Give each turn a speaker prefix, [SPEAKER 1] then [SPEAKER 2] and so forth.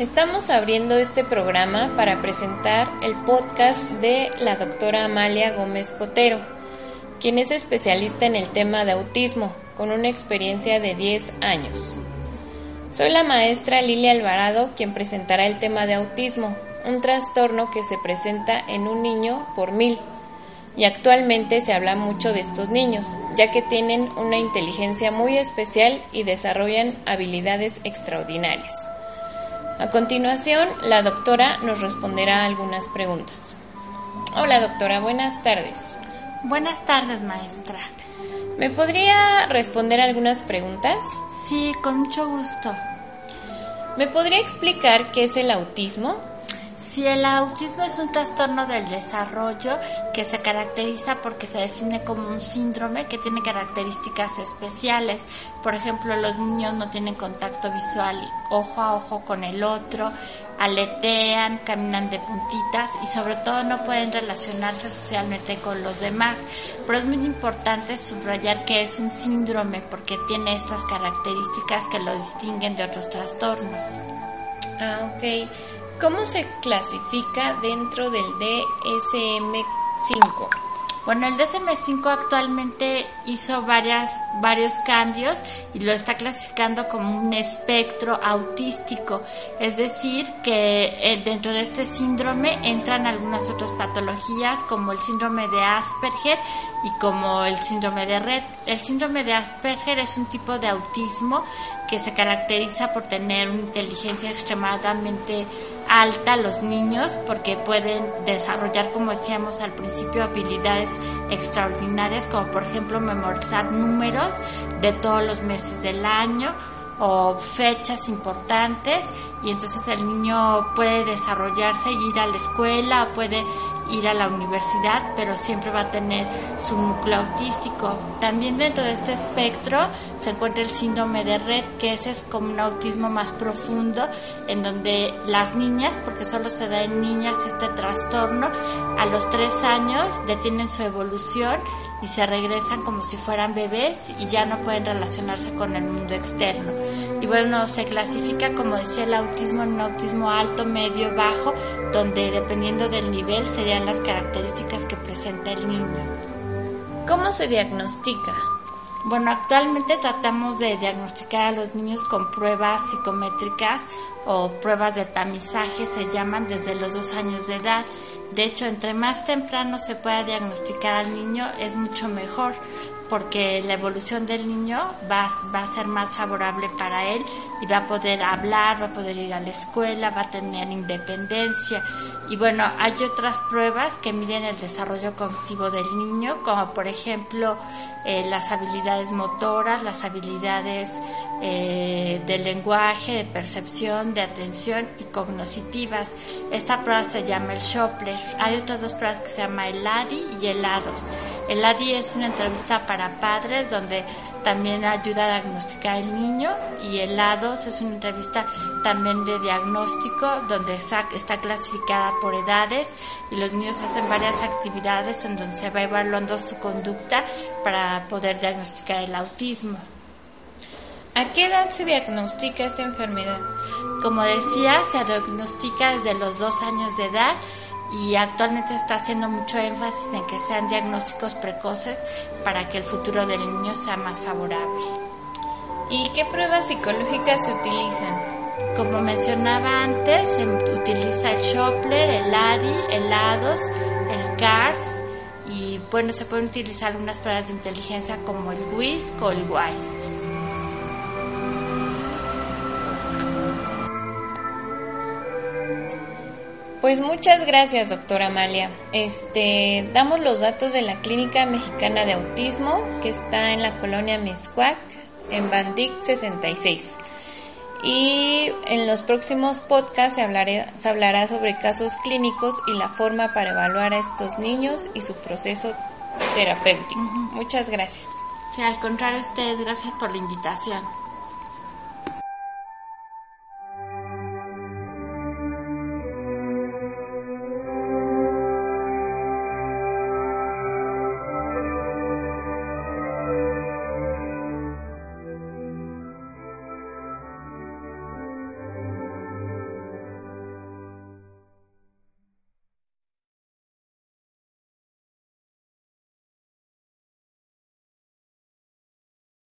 [SPEAKER 1] Estamos abriendo este programa para presentar el podcast de la doctora Amalia Gómez Cotero, quien es especialista en el tema de autismo, con una experiencia de 10 años. Soy la maestra Lilia Alvarado, quien presentará el tema de autismo, un trastorno que se presenta en un niño por mil. Y actualmente se habla mucho de estos niños, ya que tienen una inteligencia muy especial y desarrollan habilidades extraordinarias. A continuación, la doctora nos responderá algunas preguntas. Hola doctora, buenas tardes.
[SPEAKER 2] Buenas tardes, maestra.
[SPEAKER 1] ¿Me podría responder algunas preguntas?
[SPEAKER 2] Sí, con mucho gusto.
[SPEAKER 1] ¿Me podría explicar qué es el autismo?
[SPEAKER 2] Si el autismo es un trastorno del desarrollo que se caracteriza porque se define como un síndrome que tiene características especiales. Por ejemplo, los niños no tienen contacto visual ojo a ojo con el otro, aletean, caminan de puntitas y sobre todo no pueden relacionarse socialmente con los demás. Pero es muy importante subrayar que es un síndrome porque tiene estas características que lo distinguen de otros trastornos.
[SPEAKER 1] Ah, ok. ¿Cómo se clasifica dentro del DSM-5?
[SPEAKER 2] Bueno, el DSM-5 actualmente hizo varias, varios cambios y lo está clasificando como un espectro autístico. Es decir, que eh, dentro de este síndrome entran algunas otras patologías como el síndrome de Asperger y como el síndrome de Red. El síndrome de Asperger es un tipo de autismo que se caracteriza por tener una inteligencia extremadamente alta los niños porque pueden desarrollar, como decíamos al principio, habilidades extraordinarias como por ejemplo memorizar números de todos los meses del año o fechas importantes y entonces el niño puede desarrollarse y ir a la escuela, puede ir a la universidad, pero siempre va a tener su núcleo autístico. También dentro de este espectro se encuentra el síndrome de red, que ese es como un autismo más profundo, en donde las niñas, porque solo se da en niñas este trastorno, a los tres años detienen su evolución y se regresan como si fueran bebés y ya no pueden relacionarse con el mundo externo. Y bueno, se clasifica, como decía, el autismo en un autismo alto, medio, bajo, donde dependiendo del nivel serían las características que presenta el niño.
[SPEAKER 1] ¿Cómo se diagnostica?
[SPEAKER 2] Bueno, actualmente tratamos de diagnosticar a los niños con pruebas psicométricas o pruebas de tamizaje, se llaman desde los dos años de edad. De hecho, entre más temprano se pueda diagnosticar al niño, es mucho mejor, porque la evolución del niño va, va, a ser más favorable para él y va a poder hablar, va a poder ir a la escuela, va a tener independencia. Y bueno, hay otras pruebas que miden el desarrollo cognitivo del niño, como por ejemplo eh, las habilidades motoras, las habilidades eh, de lenguaje, de percepción, de atención y cognitivas. Esta prueba se llama el Shopler. Hay otras dos pruebas que se llama el ADI y el ADOS. El ADI es una entrevista para padres donde también ayuda a diagnosticar al niño y el es una entrevista también de diagnóstico donde está clasificada por edades y los niños hacen varias actividades en donde se va evaluando su conducta para poder diagnosticar el autismo.
[SPEAKER 1] ¿A qué edad se diagnostica esta enfermedad?
[SPEAKER 2] Como decía, se diagnostica desde los dos años de edad y actualmente se está haciendo mucho énfasis en que sean diagnósticos precoces para que el futuro del niño sea más favorable.
[SPEAKER 1] ¿Y qué pruebas psicológicas se utilizan?
[SPEAKER 2] Como mencionaba antes, se utiliza el Shopler, el ADI, el ADOS, el CARS y bueno, se pueden utilizar algunas pruebas de inteligencia como el WISC o el WISE.
[SPEAKER 1] Pues muchas gracias, doctora Amalia. Este, damos los datos de la Clínica Mexicana de Autismo, que está en la colonia Miscuac, en Bandic 66. y en los próximos podcasts se, hablaré, se hablará sobre casos clínicos y la forma para evaluar a estos niños y su proceso terapéutico. Muchas gracias.
[SPEAKER 2] Sí, al contrario, ustedes, gracias por la invitación.